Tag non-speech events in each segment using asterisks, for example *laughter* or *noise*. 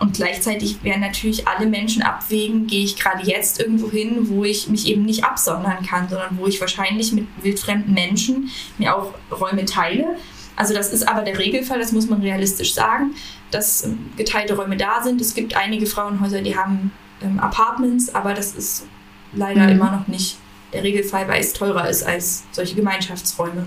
Und gleichzeitig werden natürlich alle Menschen abwägen, gehe ich gerade jetzt irgendwo hin, wo ich mich eben nicht absondern kann, sondern wo ich wahrscheinlich mit wildfremden Menschen mir auch Räume teile. Also das ist aber der Regelfall, das muss man realistisch sagen, dass ähm, geteilte Räume da sind. Es gibt einige Frauenhäuser, die haben ähm, Apartments, aber das ist leider mhm. immer noch nicht der Regelfall, weil es teurer ist als solche Gemeinschaftsräume.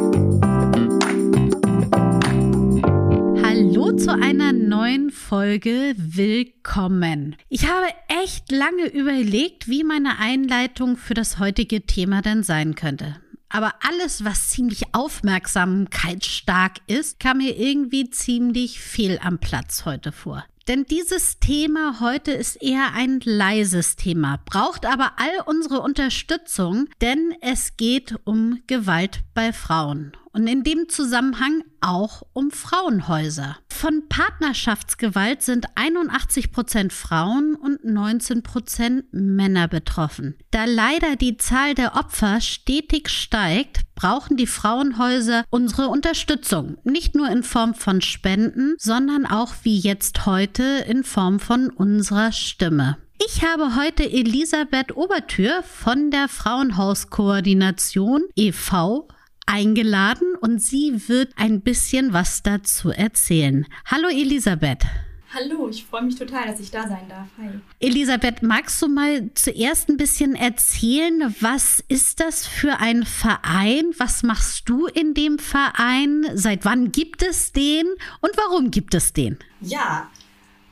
Zu einer neuen Folge willkommen. Ich habe echt lange überlegt, wie meine Einleitung für das heutige Thema denn sein könnte. Aber alles, was ziemlich aufmerksamkeitsstark ist, kam mir irgendwie ziemlich fehl am Platz heute vor. Denn dieses Thema heute ist eher ein leises Thema, braucht aber all unsere Unterstützung, denn es geht um Gewalt bei Frauen und in dem Zusammenhang auch um Frauenhäuser. Von Partnerschaftsgewalt sind 81 Prozent Frauen und 19 Prozent Männer betroffen. Da leider die Zahl der Opfer stetig steigt, brauchen die Frauenhäuser unsere Unterstützung. Nicht nur in Form von Spenden, sondern auch wie jetzt heute in Form von unserer Stimme. Ich habe heute Elisabeth Obertür von der Frauenhauskoordination e.V eingeladen und sie wird ein bisschen was dazu erzählen. Hallo Elisabeth. Hallo, ich freue mich total, dass ich da sein darf. Hi. Elisabeth, magst du mal zuerst ein bisschen erzählen, was ist das für ein Verein? Was machst du in dem Verein? Seit wann gibt es den und warum gibt es den? Ja,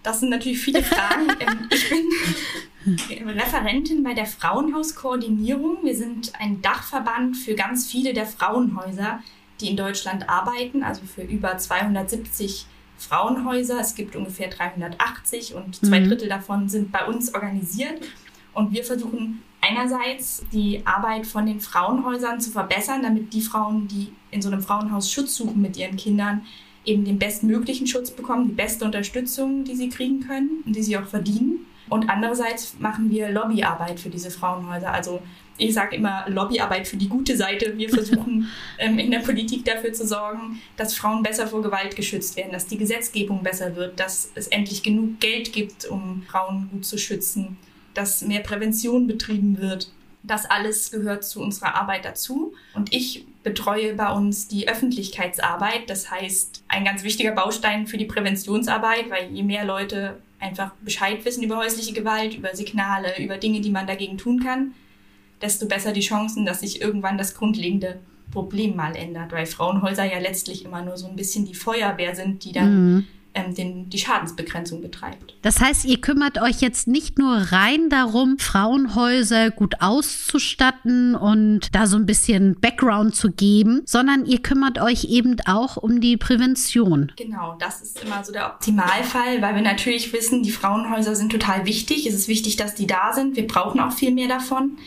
das sind natürlich viele Fragen. *laughs* Ähm, ich bin Referentin bei der Frauenhauskoordinierung. Wir sind ein Dachverband für ganz viele der Frauenhäuser, die in Deutschland arbeiten, also für über 270 Frauenhäuser. Es gibt ungefähr 380 und zwei mhm. Drittel davon sind bei uns organisiert. Und wir versuchen einerseits die Arbeit von den Frauenhäusern zu verbessern, damit die Frauen, die in so einem Frauenhaus Schutz suchen mit ihren Kindern, eben den bestmöglichen Schutz bekommen, die beste Unterstützung, die sie kriegen können und die sie auch verdienen. Und andererseits machen wir Lobbyarbeit für diese Frauenhäuser. Also ich sage immer Lobbyarbeit für die gute Seite. Wir *laughs* versuchen ähm, in der Politik dafür zu sorgen, dass Frauen besser vor Gewalt geschützt werden, dass die Gesetzgebung besser wird, dass es endlich genug Geld gibt, um Frauen gut zu schützen, dass mehr Prävention betrieben wird. Das alles gehört zu unserer Arbeit dazu. Und ich betreue bei uns die Öffentlichkeitsarbeit. Das heißt, ein ganz wichtiger Baustein für die Präventionsarbeit, weil je mehr Leute einfach Bescheid wissen über häusliche Gewalt, über Signale, über Dinge, die man dagegen tun kann, desto besser die Chancen, dass sich irgendwann das grundlegende Problem mal ändert, weil Frauenhäuser ja letztlich immer nur so ein bisschen die Feuerwehr sind, die dann mhm ähm, den, die Schadensbegrenzung betreibt. Das heißt, ihr kümmert euch jetzt nicht nur rein darum, Frauenhäuser gut auszustatten und da so ein bisschen Background zu geben, sondern ihr kümmert euch eben auch um die Prävention. Genau, das ist immer so der Optimalfall, weil wir natürlich wissen, die Frauenhäuser sind total wichtig. Es ist wichtig, dass die da sind. Wir brauchen auch viel mehr davon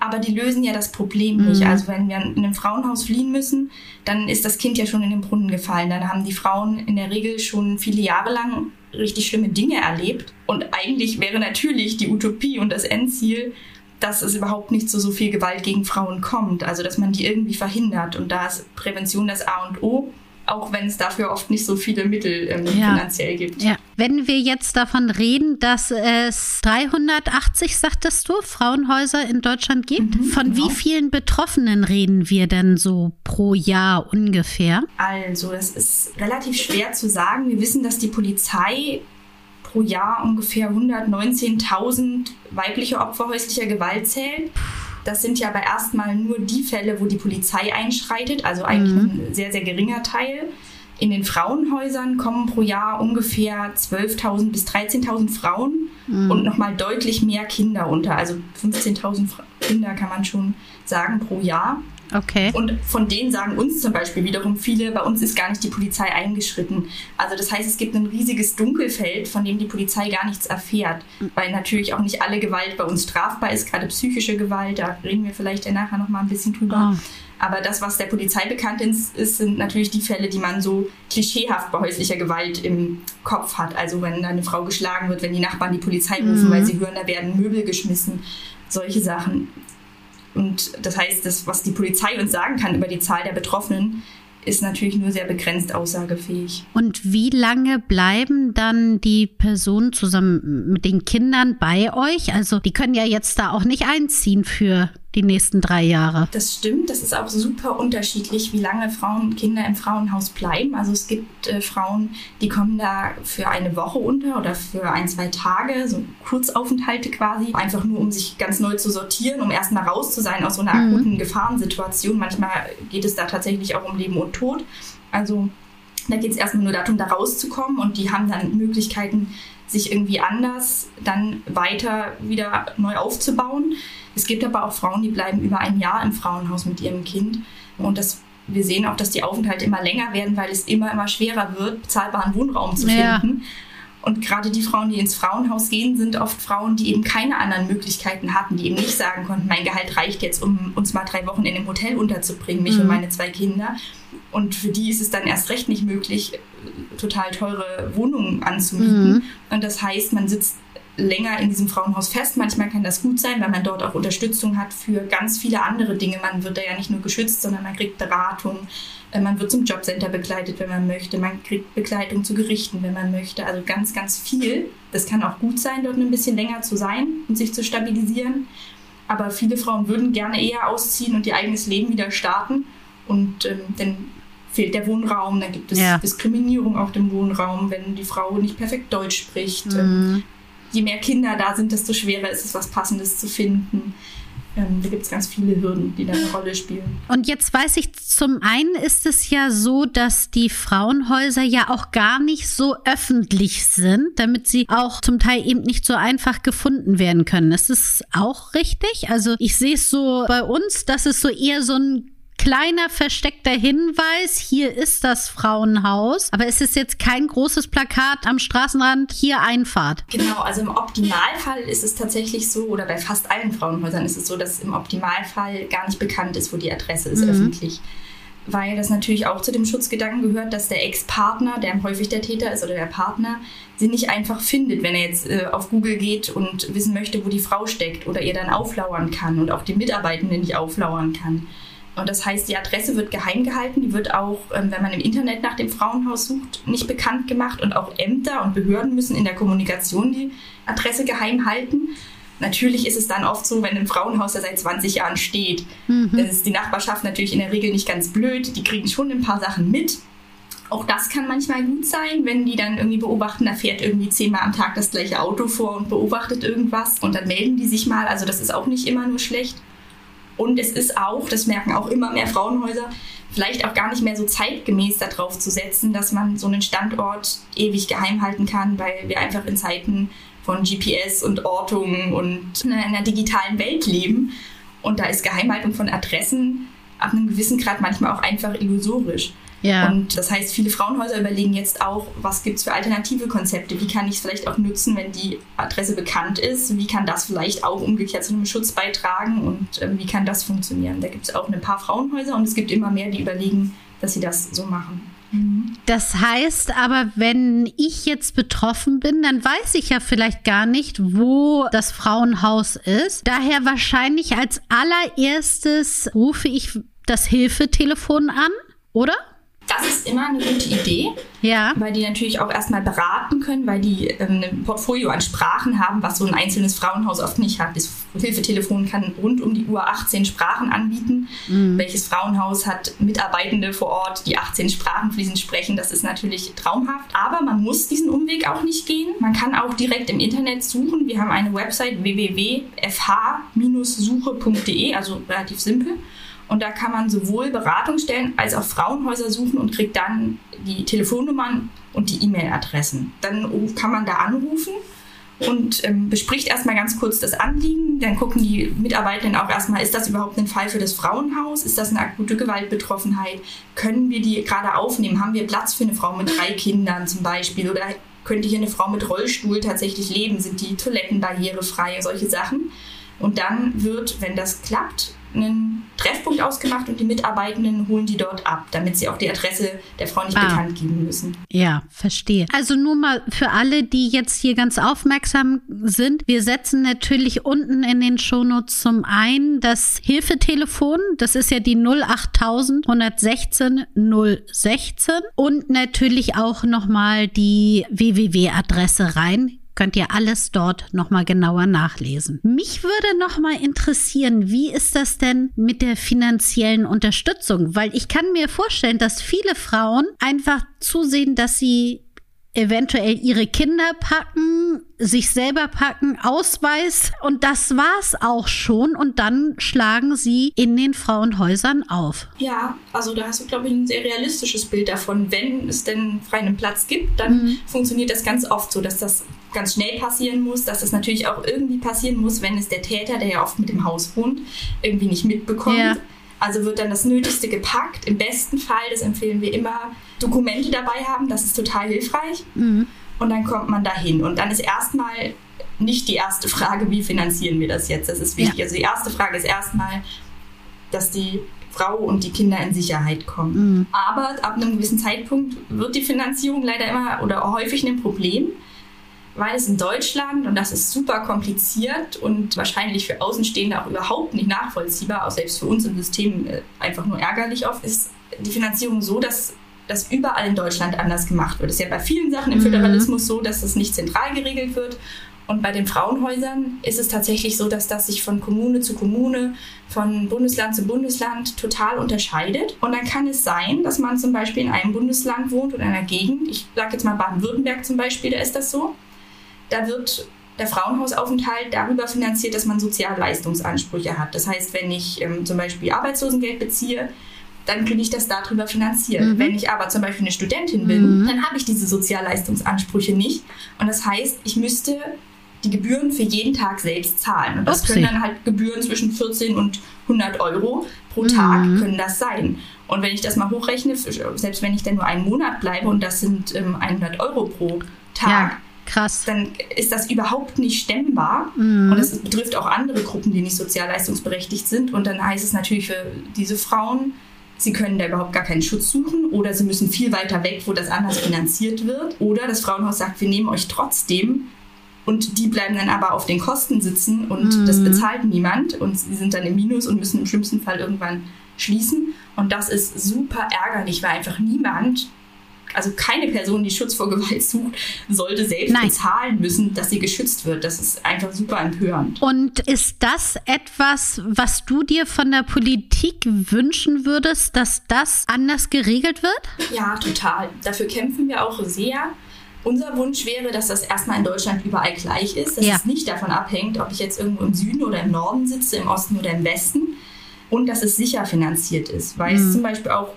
aber die lösen ja das Problem mhm. nicht. Also wenn wir in einem Frauenhaus fliehen müssen, dann ist das Kind ja schon in den Brunnen gefallen. Dann haben die Frauen in der Regel schon viele Jahre lang richtig schlimme Dinge erlebt. Und eigentlich wäre natürlich die Utopie und das Endziel, dass es überhaupt nicht zu so viel Gewalt gegen Frauen kommt. Also dass man die irgendwie verhindert. Und da ist Prävention das A und O auch wenn es dafür oft nicht so viele Mittel ähm, ja. finanziell gibt. Ja. Wenn wir jetzt davon reden, dass es 380, sagtest du, Frauenhäuser in Deutschland gibt, mhm, von genau. wie vielen Betroffenen reden wir denn so pro Jahr ungefähr? Also, das ist relativ schwer zu sagen. Wir wissen, dass die Polizei pro Jahr ungefähr 119.000 weibliche Opfer häuslicher Gewalt zählt. Das sind ja aber erstmal nur die Fälle, wo die Polizei einschreitet, also eigentlich mhm. ein sehr, sehr geringer Teil. In den Frauenhäusern kommen pro Jahr ungefähr 12.000 bis 13.000 Frauen mhm. und nochmal deutlich mehr Kinder unter. Also 15.000 Kinder kann man schon sagen pro Jahr. Okay. Und von denen sagen uns zum Beispiel wiederum viele, bei uns ist gar nicht die Polizei eingeschritten. Also das heißt, es gibt ein riesiges Dunkelfeld, von dem die Polizei gar nichts erfährt. Weil natürlich auch nicht alle Gewalt bei uns strafbar ist, gerade psychische Gewalt, da reden wir vielleicht ja nachher nochmal ein bisschen drüber. Oh. Aber das, was der Polizei bekannt ist, sind natürlich die Fälle, die man so klischeehaft bei häuslicher Gewalt im Kopf hat. Also wenn eine Frau geschlagen wird, wenn die Nachbarn die Polizei rufen, mhm. weil sie hören, da werden Möbel geschmissen, solche Sachen. Und das heißt, das, was die Polizei uns sagen kann über die Zahl der Betroffenen, ist natürlich nur sehr begrenzt aussagefähig. Und wie lange bleiben dann die Personen zusammen mit den Kindern bei euch? Also die können ja jetzt da auch nicht einziehen für die nächsten drei Jahre. Das stimmt, das ist auch super unterschiedlich, wie lange Frauen und Kinder im Frauenhaus bleiben. Also es gibt äh, Frauen, die kommen da für eine Woche unter oder für ein, zwei Tage, so Kurzaufenthalte quasi, einfach nur um sich ganz neu zu sortieren, um erstmal raus zu sein aus so einer mhm. akuten Gefahrensituation. Manchmal geht es da tatsächlich auch um Leben und Tod. Also da geht es erstmal nur darum, da rauszukommen und die haben dann Möglichkeiten, sich irgendwie anders dann weiter wieder neu aufzubauen. Es gibt aber auch Frauen, die bleiben über ein Jahr im Frauenhaus mit ihrem Kind. Und das, wir sehen auch, dass die Aufenthalte immer länger werden, weil es immer, immer schwerer wird, bezahlbaren Wohnraum zu ja. Und gerade die Frauen, die ins Frauenhaus gehen, sind oft Frauen, die eben keine anderen Möglichkeiten hatten, die eben nicht sagen konnten, mein Gehalt reicht jetzt, um uns mal drei Wochen in einem Hotel unterzubringen, mich mhm. und meine zwei Kinder. Und für die ist es dann erst recht nicht möglich, total teure Wohnungen anzumieten. Mhm. Und das heißt, man sitzt länger in diesem Frauenhaus fest. Manchmal kann das gut sein, weil man dort auch Unterstützung hat für ganz viele andere Dinge. Man wird da ja nicht nur geschützt, sondern man kriegt Beratung. Äh, man wird zum Jobcenter begleitet, wenn man möchte. Man kriegt Begleitung zu Gerichten, wenn man möchte. Also ganz, ganz viel. Das kann auch gut sein, dort ein bisschen länger zu sein und sich zu stabilisieren. Aber viele Frauen würden gerne eher ausziehen und ihr eigenes Leben wieder starten. Und ähm, dann fehlt der Wohnraum, dann gibt es ja. Diskriminierung auf dem Wohnraum, wenn die Frau nicht perfekt Deutsch spricht. Mhm. Je mehr Kinder da sind, desto schwerer ist es, was Passendes zu finden. Ähm, da gibt es ganz viele Hürden, die da eine Rolle spielen. Und jetzt weiß ich, zum einen ist es ja so, dass die Frauenhäuser ja auch gar nicht so öffentlich sind, damit sie auch zum Teil eben nicht so einfach gefunden werden können. Ist das auch richtig? Also ich sehe es so bei uns, dass es so eher so ein kleiner versteckter Hinweis, hier ist das Frauenhaus, aber es ist jetzt kein großes Plakat am Straßenrand, hier Einfahrt. Genau, also im Optimalfall ist es tatsächlich so, oder bei fast allen Frauenhäusern ist es so, dass im Optimalfall gar nicht bekannt ist, wo die Adresse ist mhm. öffentlich weil das natürlich auch zu dem Schutzgedanken gehört, dass der Ex-Partner, der häufig der Täter ist oder der Partner, sie nicht einfach findet, wenn er jetzt äh, auf Google geht und wissen möchte, wo die Frau steckt oder ihr dann auflauern kann und auch die Mitarbeitenden nicht auflauern kann. Und das heißt, die Adresse wird geheim gehalten, die wird auch, ähm, wenn man im Internet nach dem Frauenhaus sucht, nicht bekannt gemacht und auch Ämter und Behörden müssen in der Kommunikation die Adresse geheim halten. Natürlich ist es dann oft so, wenn ein Frauenhaus da seit 20 Jahren steht, mhm. dann ist die Nachbarschaft natürlich in der Regel nicht ganz blöd, die kriegen schon ein paar Sachen mit. Auch das kann manchmal gut sein, wenn die dann irgendwie beobachten, da fährt irgendwie zehnmal am Tag das gleiche Auto vor und beobachtet irgendwas und dann melden die sich mal. Also das ist auch nicht immer nur schlecht. Und es ist auch, das merken auch immer mehr Frauenhäuser, vielleicht auch gar nicht mehr so zeitgemäß darauf zu setzen, dass man so einen Standort ewig geheim halten kann, weil wir einfach in Zeiten von GPS und Ortung und in einer digitalen Welt leben. Und da ist Geheimhaltung von Adressen ab einem gewissen Grad manchmal auch einfach illusorisch. Ja. Und das heißt, viele Frauenhäuser überlegen jetzt auch, was gibt es für alternative Konzepte? Wie kann ich es vielleicht auch nutzen, wenn die Adresse bekannt ist? Wie kann das vielleicht auch umgekehrt zu einem Schutz beitragen? Und äh, wie kann das funktionieren? Da gibt es auch ein paar Frauenhäuser und es gibt immer mehr, die überlegen, dass sie das so machen. Mhm. Das heißt aber, wenn ich jetzt betroffen bin, dann weiß ich ja vielleicht gar nicht, wo das Frauenhaus ist. Daher wahrscheinlich als allererstes rufe ich das Hilfetelefon an, oder? Das ist immer eine gute Idee, ja. weil die natürlich auch erstmal beraten können, weil die ähm, ein Portfolio an Sprachen haben, was so ein einzelnes Frauenhaus oft nicht hat. Das Hilfetelefon kann rund um die Uhr 18 Sprachen anbieten. Mhm. Welches Frauenhaus hat Mitarbeitende vor Ort, die 18 Sprachen fließend sprechen? Das ist natürlich traumhaft, aber man muss diesen Umweg auch nicht gehen. Man kann auch direkt im Internet suchen. Wir haben eine Website www.fh-suche.de, also relativ simpel. Und da kann man sowohl Beratungsstellen als auch Frauenhäuser suchen und kriegt dann die Telefonnummern und die E-Mail-Adressen. Dann kann man da anrufen und ähm, bespricht erstmal ganz kurz das Anliegen. Dann gucken die Mitarbeitenden auch erstmal, ist das überhaupt ein Fall für das Frauenhaus? Ist das eine akute Gewaltbetroffenheit? Können wir die gerade aufnehmen? Haben wir Platz für eine Frau mit drei Kindern zum Beispiel? Oder könnte hier eine Frau mit Rollstuhl tatsächlich leben? Sind die Toiletten barrierefrei? Solche Sachen. Und dann wird, wenn das klappt, einen Treffpunkt ausgemacht und die Mitarbeitenden holen die dort ab, damit sie auch die Adresse der Frau nicht ah. bekannt geben müssen. Ja, verstehe. Also nur mal für alle, die jetzt hier ganz aufmerksam sind. Wir setzen natürlich unten in den Shownotes zum einen das Hilfetelefon. Das ist ja die 08000 116 016 und natürlich auch nochmal die www-Adresse rein könnt ihr alles dort nochmal genauer nachlesen. Mich würde nochmal interessieren, wie ist das denn mit der finanziellen Unterstützung? Weil ich kann mir vorstellen, dass viele Frauen einfach zusehen, dass sie eventuell ihre Kinder packen, sich selber packen, Ausweis und das war's auch schon und dann schlagen sie in den Frauenhäusern auf. Ja, also da hast du glaube ich ein sehr realistisches Bild davon. Wenn es denn freien Platz gibt, dann mhm. funktioniert das ganz oft so, dass das ganz schnell passieren muss, dass das natürlich auch irgendwie passieren muss, wenn es der Täter, der ja oft mit dem Haus wohnt, irgendwie nicht mitbekommt. Ja. Also wird dann das Nötigste gepackt. Im besten Fall, das empfehlen wir immer, Dokumente dabei haben. Das ist total hilfreich. Mhm. Und dann kommt man dahin. Und dann ist erstmal nicht die erste Frage, wie finanzieren wir das jetzt? Das ist wichtig. Ja. Also die erste Frage ist erstmal, dass die Frau und die Kinder in Sicherheit kommen. Mhm. Aber ab einem gewissen Zeitpunkt wird die Finanzierung leider immer oder häufig ein Problem weil es in Deutschland, und das ist super kompliziert und wahrscheinlich für Außenstehende auch überhaupt nicht nachvollziehbar, auch selbst für uns im System äh, einfach nur ärgerlich oft, ist die Finanzierung so, dass das überall in Deutschland anders gemacht wird. Es ist ja bei vielen Sachen im mhm. Föderalismus so, dass es nicht zentral geregelt wird. Und bei den Frauenhäusern ist es tatsächlich so, dass das sich von Kommune zu Kommune, von Bundesland zu Bundesland total unterscheidet. Und dann kann es sein, dass man zum Beispiel in einem Bundesland wohnt oder in einer Gegend, ich sage jetzt mal Baden-Württemberg zum Beispiel, da ist das so, da wird der Frauenhausaufenthalt darüber finanziert, dass man Sozialleistungsansprüche hat. Das heißt, wenn ich ähm, zum Beispiel Arbeitslosengeld beziehe, dann kriege ich das darüber finanziert. Mhm. Wenn ich aber zum Beispiel eine Studentin bin, mhm. dann habe ich diese Sozialleistungsansprüche nicht. Und das heißt, ich müsste die Gebühren für jeden Tag selbst zahlen. Und das Upsi. können dann halt Gebühren zwischen 14 und 100 Euro pro Tag mhm. können das sein. Und wenn ich das mal hochrechne, selbst wenn ich dann nur einen Monat bleibe und das sind ähm, 100 Euro pro Tag, ja Krass. dann ist das überhaupt nicht stemmbar. Mhm. Und es betrifft auch andere Gruppen, die nicht sozialleistungsberechtigt sind. Und dann heißt es natürlich für diese Frauen, sie können da überhaupt gar keinen Schutz suchen oder sie müssen viel weiter weg, wo das anders finanziert wird. Oder das Frauenhaus sagt, wir nehmen euch trotzdem. Und die bleiben dann aber auf den Kosten sitzen und mhm. das bezahlt niemand. Und sie sind dann im Minus und müssen im schlimmsten Fall irgendwann schließen. Und das ist super ärgerlich, weil einfach niemand also keine Person, die Schutz vor Gewalt sucht, sollte selbst Nein. bezahlen müssen, dass sie geschützt wird. Das ist einfach super empörend. Und ist das etwas, was du dir von der Politik wünschen würdest, dass das anders geregelt wird? Ja, total. Dafür kämpfen wir auch sehr. Unser Wunsch wäre, dass das erstmal in Deutschland überall gleich ist, dass ja. es nicht davon abhängt, ob ich jetzt irgendwo im Süden oder im Norden sitze, im Osten oder im Westen und dass es sicher finanziert ist. Weil mhm. es zum Beispiel auch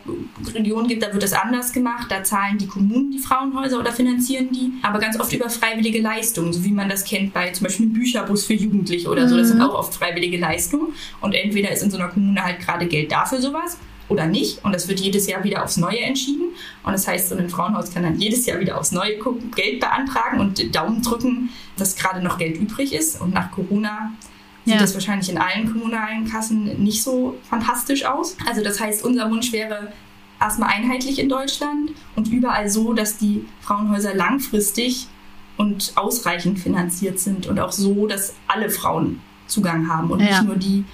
Regionen gibt, da wird es anders gemacht, da zahlen die Kommunen die Frauenhäuser oder finanzieren die, aber ganz oft über freiwillige Leistungen, so wie man das kennt bei zum Beispiel einem Bücherbus für Jugendliche oder so. Das sind mhm. auch oft freiwillige Leistungen und entweder ist in so einer Kommune halt gerade Geld dafür sowas oder nicht. Und das wird jedes Jahr wieder aufs Neue entschieden. Und das heißt, so ein Frauenhaus kann dann jedes Jahr wieder aufs Neue gucken, Geld beantragen und Daumen drücken, dass gerade noch Geld übrig ist. Und nach Corona sieht ja. das wahrscheinlich in allen kommunalen Kassen nicht so fantastisch aus. Also das heißt, unser Wunsch wäre erstmal einheitlich in Deutschland und überall so, dass die Frauenhäuser langfristig und ausreichend finanziert sind und auch so, dass alle Frauen Zugang haben und ja. nicht nur die,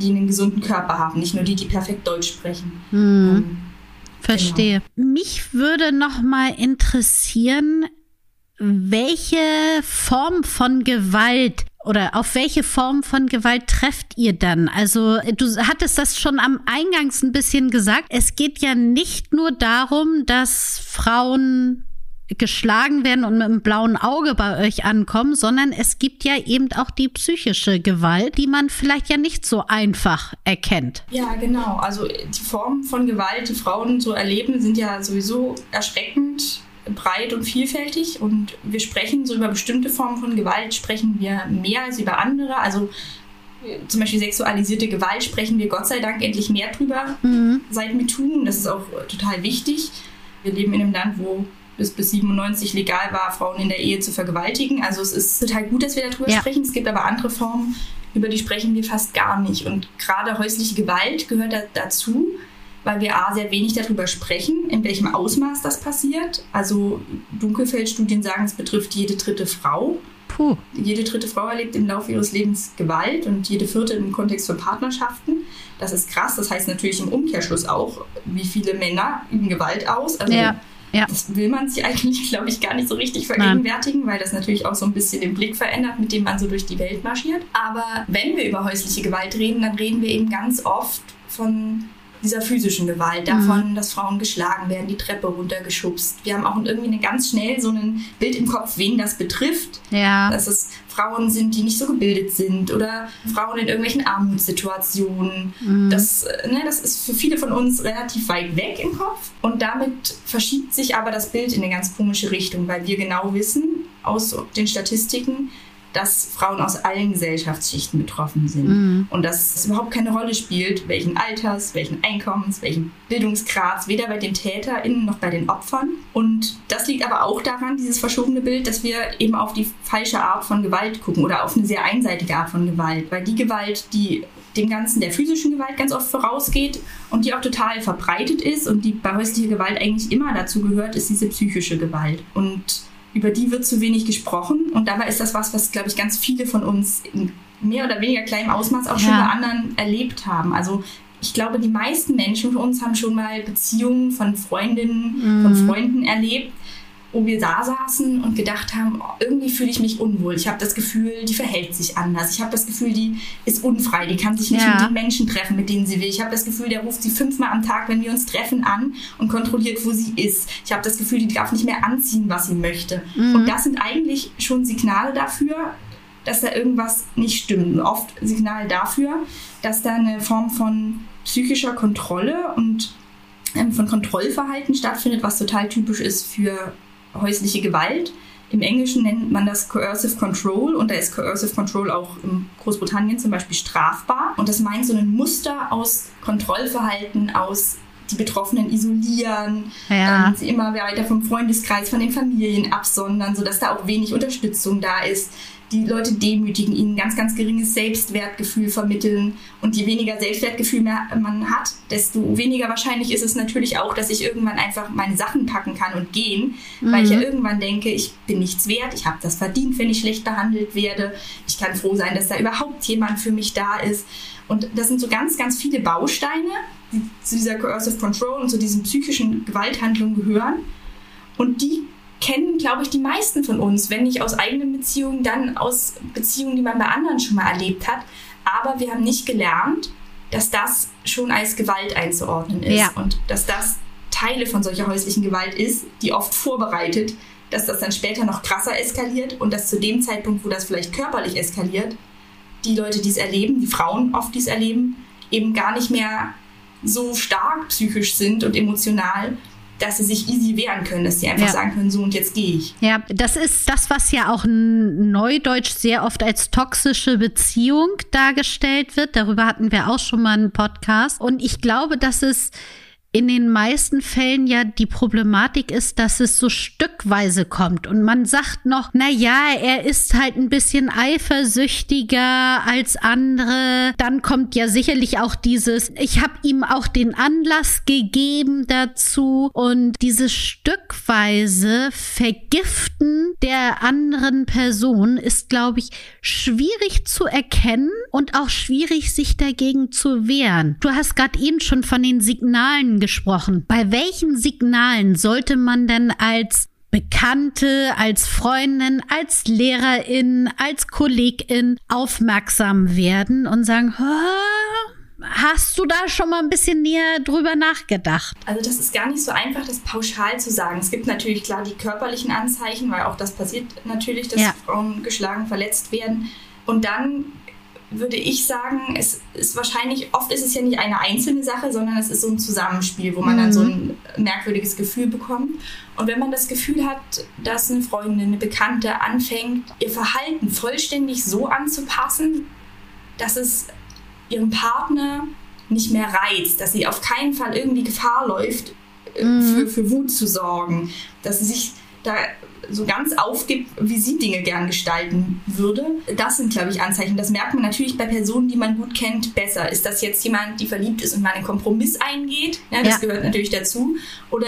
die einen gesunden Körper haben, nicht nur die, die perfekt Deutsch sprechen. Hm. Ähm, Verstehe. Genau. Mich würde noch mal interessieren, welche Form von Gewalt oder auf welche Form von Gewalt trefft ihr dann? Also du hattest das schon am Eingangs ein bisschen gesagt. Es geht ja nicht nur darum, dass Frauen geschlagen werden und mit einem blauen Auge bei euch ankommen, sondern es gibt ja eben auch die psychische Gewalt, die man vielleicht ja nicht so einfach erkennt. Ja, genau. Also die Formen von Gewalt, die Frauen so erleben, sind ja sowieso erschreckend breit und vielfältig und wir sprechen so über bestimmte Formen von Gewalt, sprechen wir mehr als über andere. Also zum Beispiel sexualisierte Gewalt sprechen wir Gott sei Dank endlich mehr drüber mhm. seit MeToo. Das ist auch total wichtig. Wir leben in einem Land, wo bis bis 97 legal war, Frauen in der Ehe zu vergewaltigen. Also es ist total gut, dass wir darüber ja. sprechen. Es gibt aber andere Formen, über die sprechen wir fast gar nicht. Und gerade häusliche Gewalt gehört da dazu, weil wir A, sehr wenig darüber sprechen, in welchem Ausmaß das passiert. Also Dunkelfeldstudien sagen, es betrifft jede dritte Frau. Puh. Jede dritte Frau erlebt im Laufe ihres Lebens Gewalt und jede vierte im Kontext von Partnerschaften. Das ist krass. Das heißt natürlich im Umkehrschluss auch, wie viele Männer üben Gewalt aus. Also ja. Ja. Das will man sich eigentlich, glaube ich, gar nicht so richtig vergegenwärtigen, Nein. weil das natürlich auch so ein bisschen den Blick verändert, mit dem man so durch die Welt marschiert. Aber wenn wir über häusliche Gewalt reden, dann reden wir eben ganz oft von dieser physischen Gewalt, davon, mhm. dass Frauen geschlagen werden, die Treppe runtergeschubst. Wir haben auch irgendwie ganz schnell so ein Bild im Kopf, wen das betrifft. Ja. Dass es Frauen sind, die nicht so gebildet sind oder Frauen in irgendwelchen Armutssituationen. Mhm. Das, ne, das ist für viele von uns relativ weit weg im Kopf. Und damit verschiebt sich aber das Bild in eine ganz komische Richtung, weil wir genau wissen aus den Statistiken, dass Frauen aus allen Gesellschaftsschichten betroffen sind mhm. und dass es überhaupt keine Rolle spielt, welchen Alters, welchen Einkommens, welchen Bildungsgrads, weder bei den TäterInnen noch bei den Opfern. Und das liegt aber auch daran, dieses verschobene Bild, dass wir eben auf die falsche Art von Gewalt gucken oder auf eine sehr einseitige Art von Gewalt, weil die Gewalt, die dem Ganzen der physischen Gewalt ganz oft vorausgeht und die auch total verbreitet ist und die bei häuslicher Gewalt eigentlich immer dazu gehört, ist diese psychische Gewalt. Und über die wird zu wenig gesprochen. Und dabei ist das was, was, glaube ich, ganz viele von uns in mehr oder weniger kleinem Ausmaß auch ja. schon bei anderen erlebt haben. Also ich glaube, die meisten Menschen von uns haben schon mal Beziehungen von Freundinnen, mhm. von Freunden erlebt, wo wir da saßen und gedacht haben, oh, irgendwie fühle ich mich unwohl. Ich habe das Gefühl, die verhält sich anders. Ich habe das Gefühl, die ist unfrei. Die kann sich nicht ja. mit den Menschen treffen, mit denen sie will. Ich habe das Gefühl, der ruft sie fünfmal am Tag, wenn wir uns treffen, an und kontrolliert, wo sie ist. Ich habe das Gefühl, die darf nicht mehr anziehen, was sie möchte. Mhm. Und das sind eigentlich schon Signale dafür, dass da irgendwas nicht stimmt. Und oft Signale dafür, dass da eine Form von psychischer Kontrolle und ähm, von Kontrollverhalten stattfindet, was total typisch ist für häusliche Gewalt. Im Englischen nennt man das Coercive Control und da ist Coercive Control auch in Großbritannien zum Beispiel strafbar. Und das meint so ein Muster aus Kontrollverhalten, aus die Betroffenen isolieren, ja. sie immer weiter vom Freundeskreis, von den Familien absondern, sodass da auch wenig Unterstützung da ist die Leute demütigen, ihnen ganz, ganz geringes Selbstwertgefühl vermitteln. Und je weniger Selbstwertgefühl man hat, desto weniger wahrscheinlich ist es natürlich auch, dass ich irgendwann einfach meine Sachen packen kann und gehen, mhm. weil ich ja mhm. irgendwann denke, ich bin nichts wert, ich habe das verdient, wenn ich schlecht behandelt werde. Ich kann froh sein, dass da überhaupt jemand für mich da ist. Und das sind so ganz, ganz viele Bausteine, die zu dieser Coercive Control und zu diesen psychischen Gewalthandlungen gehören. Und die kennen, glaube ich, die meisten von uns, wenn nicht aus eigenen Beziehungen, dann aus Beziehungen, die man bei anderen schon mal erlebt hat. Aber wir haben nicht gelernt, dass das schon als Gewalt einzuordnen ist ja. und dass das Teile von solcher häuslichen Gewalt ist, die oft vorbereitet, dass das dann später noch krasser eskaliert und dass zu dem Zeitpunkt, wo das vielleicht körperlich eskaliert, die Leute, die es erleben, die Frauen oft, die es erleben, eben gar nicht mehr so stark psychisch sind und emotional, dass sie sich easy wehren können, dass sie einfach ja. sagen können, so und jetzt gehe ich. Ja, das ist das, was ja auch neudeutsch sehr oft als toxische Beziehung dargestellt wird. Darüber hatten wir auch schon mal einen Podcast. Und ich glaube, dass es in den meisten Fällen ja die Problematik ist, dass es so stückweise kommt und man sagt noch, na ja, er ist halt ein bisschen eifersüchtiger als andere. Dann kommt ja sicherlich auch dieses, ich habe ihm auch den Anlass gegeben dazu und dieses stückweise Vergiften der anderen Person ist, glaube ich, schwierig zu erkennen und auch schwierig sich dagegen zu wehren. Du hast gerade eben schon von den Signalen gesprochen. Bei welchen Signalen sollte man denn als Bekannte, als Freundin, als Lehrerin, als Kollegin aufmerksam werden und sagen, Hast du da schon mal ein bisschen näher drüber nachgedacht? Also das ist gar nicht so einfach, das pauschal zu sagen. Es gibt natürlich klar die körperlichen Anzeichen, weil auch das passiert natürlich, dass ja. Frauen geschlagen, verletzt werden. Und dann würde ich sagen, es ist wahrscheinlich, oft ist es ja nicht eine einzelne Sache, sondern es ist so ein Zusammenspiel, wo man mhm. dann so ein merkwürdiges Gefühl bekommt. Und wenn man das Gefühl hat, dass eine Freundin, eine Bekannte anfängt, ihr Verhalten vollständig so anzupassen, dass es ihrem Partner nicht mehr reizt, dass sie auf keinen Fall irgendwie Gefahr läuft, äh, mhm. für, für Wut zu sorgen, dass sie sich da so ganz aufgibt, wie sie Dinge gern gestalten würde. Das sind, glaube ich, Anzeichen. Das merkt man natürlich bei Personen, die man gut kennt, besser. Ist das jetzt jemand, die verliebt ist und mal einen Kompromiss eingeht? Ja, das ja. gehört natürlich dazu. Oder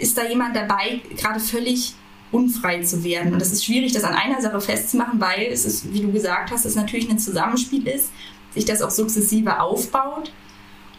ist da jemand dabei, gerade völlig unfrei zu werden? Und das ist schwierig, das an einer Sache festzumachen, weil es ist, wie du gesagt hast, es natürlich ein Zusammenspiel ist, sich das auch sukzessive aufbaut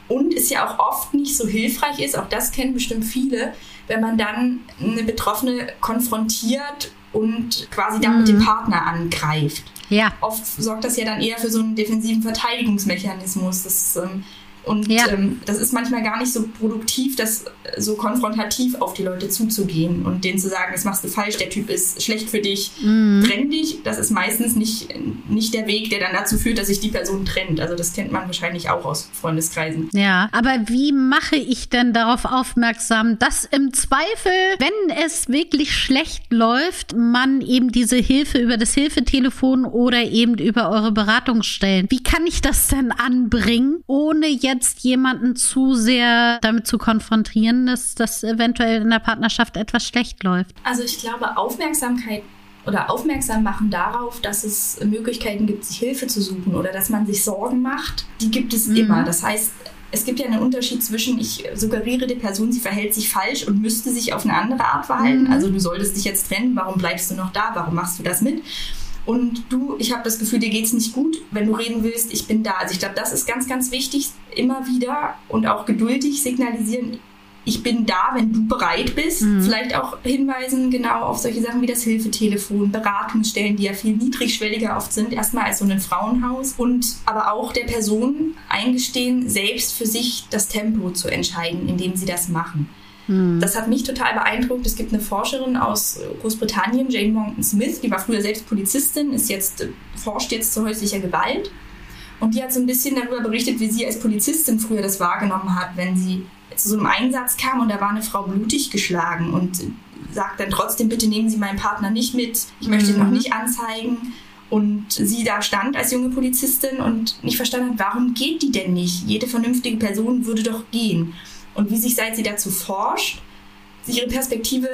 und es ja auch oft nicht so hilfreich ist, auch das kennen bestimmt viele, wenn man dann eine Betroffene konfrontiert und quasi damit mhm. den Partner angreift. Ja. Oft sorgt das ja dann eher für so einen defensiven Verteidigungsmechanismus. Das ähm, und ja. ähm, das ist manchmal gar nicht so produktiv, das so konfrontativ auf die Leute zuzugehen und denen zu sagen, das machst du falsch, der Typ ist schlecht für dich, mhm. trenn dich. Das ist meistens nicht, nicht der Weg, der dann dazu führt, dass sich die Person trennt. Also das kennt man wahrscheinlich auch aus Freundeskreisen. Ja, aber wie mache ich denn darauf aufmerksam, dass im Zweifel, wenn es wirklich schlecht läuft, man eben diese Hilfe über das Hilfetelefon oder eben über eure Beratungsstellen, wie kann ich das denn anbringen, ohne jetzt jetzt jemanden zu sehr damit zu konfrontieren, dass das eventuell in der Partnerschaft etwas schlecht läuft? Also ich glaube, Aufmerksamkeit oder aufmerksam machen darauf, dass es Möglichkeiten gibt, sich Hilfe zu suchen oder dass man sich Sorgen macht, die gibt es mhm. immer. Das heißt, es gibt ja einen Unterschied zwischen, ich suggeriere der Person, sie verhält sich falsch und müsste sich auf eine andere Art verhalten. Mhm. Also du solltest dich jetzt trennen, warum bleibst du noch da, warum machst du das mit? Und du, ich habe das Gefühl, dir geht es nicht gut, wenn du reden willst, ich bin da. Also ich glaube, das ist ganz, ganz wichtig, immer wieder und auch geduldig signalisieren, ich bin da, wenn du bereit bist. Mhm. Vielleicht auch hinweisen genau auf solche Sachen wie das Hilfetelefon, Beratungsstellen, die ja viel niedrigschwelliger oft sind, erstmal als so ein Frauenhaus. Und aber auch der Person eingestehen, selbst für sich das Tempo zu entscheiden, indem sie das machen. Hm. Das hat mich total beeindruckt. Es gibt eine Forscherin aus Großbritannien, Jane Monckton Smith, die war früher selbst Polizistin, ist jetzt, äh, forscht jetzt zu häuslicher Gewalt. Und die hat so ein bisschen darüber berichtet, wie sie als Polizistin früher das wahrgenommen hat, wenn sie zu so einem Einsatz kam und da war eine Frau blutig geschlagen und sagt dann trotzdem, bitte nehmen Sie meinen Partner nicht mit, ich möchte ihn noch mhm. nicht anzeigen. Und sie da stand als junge Polizistin und nicht verstanden hat, warum geht die denn nicht? Jede vernünftige Person würde doch gehen und wie sich, seit sie dazu forscht, sich ihre Perspektive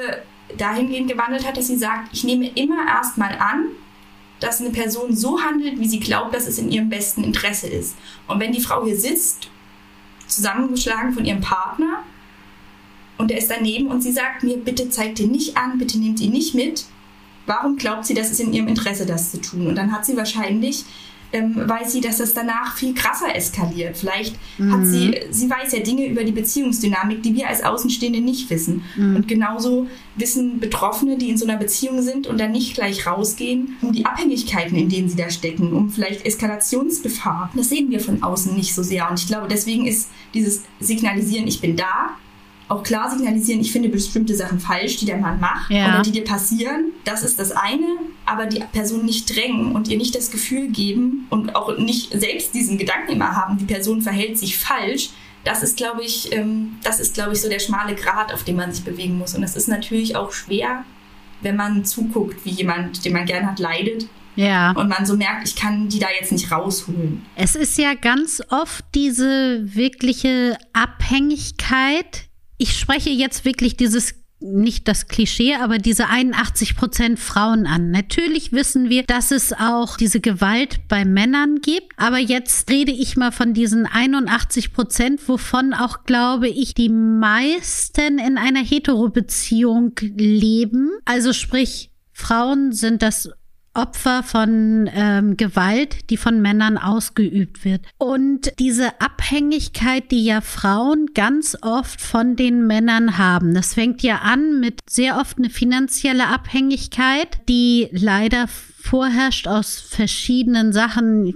dahingehend gewandelt hat, dass sie sagt, ich nehme immer erstmal an, dass eine Person so handelt, wie sie glaubt, dass es in ihrem besten Interesse ist. Und wenn die Frau hier sitzt, zusammengeschlagen von ihrem Partner, und er ist daneben und sie sagt mir, bitte zeigt ihn nicht an, bitte nehmt ihn nicht mit, warum glaubt sie, dass es in ihrem Interesse, das zu tun? Und dann hat sie wahrscheinlich ähm, weiß sie, dass es danach viel krasser eskaliert. Vielleicht mhm. hat sie, sie weiß ja Dinge über die Beziehungsdynamik, die wir als Außenstehende nicht wissen. Mhm. Und genauso wissen Betroffene, die in so einer Beziehung sind und dann nicht gleich rausgehen, um die Abhängigkeiten, in denen sie da stecken, um vielleicht Eskalationsgefahr. Das sehen wir von außen nicht so sehr. Und ich glaube, deswegen ist dieses Signalisieren, ich bin da, auch klar signalisieren, ich finde bestimmte Sachen falsch, die der Mann macht ja. oder die dir passieren. Das ist das eine, aber die Person nicht drängen und ihr nicht das Gefühl geben und auch nicht selbst diesen Gedanken immer haben, die Person verhält sich falsch. Das ist, glaube ich, ähm, das ist, glaube ich, so der schmale Grat, auf dem man sich bewegen muss. Und das ist natürlich auch schwer, wenn man zuguckt, wie jemand, den man gern hat, leidet. Ja. Und man so merkt, ich kann die da jetzt nicht rausholen. Es ist ja ganz oft diese wirkliche Abhängigkeit, ich spreche jetzt wirklich dieses nicht das Klischee, aber diese 81 Prozent Frauen an. Natürlich wissen wir, dass es auch diese Gewalt bei Männern gibt, aber jetzt rede ich mal von diesen 81 Prozent, wovon auch, glaube ich, die meisten in einer Hetero-Beziehung leben. Also sprich, Frauen sind das Opfer von ähm, Gewalt, die von Männern ausgeübt wird. Und diese Abhängigkeit, die ja Frauen ganz oft von den Männern haben, das fängt ja an mit sehr oft eine finanzielle Abhängigkeit, die leider vorherrscht aus verschiedenen Sachen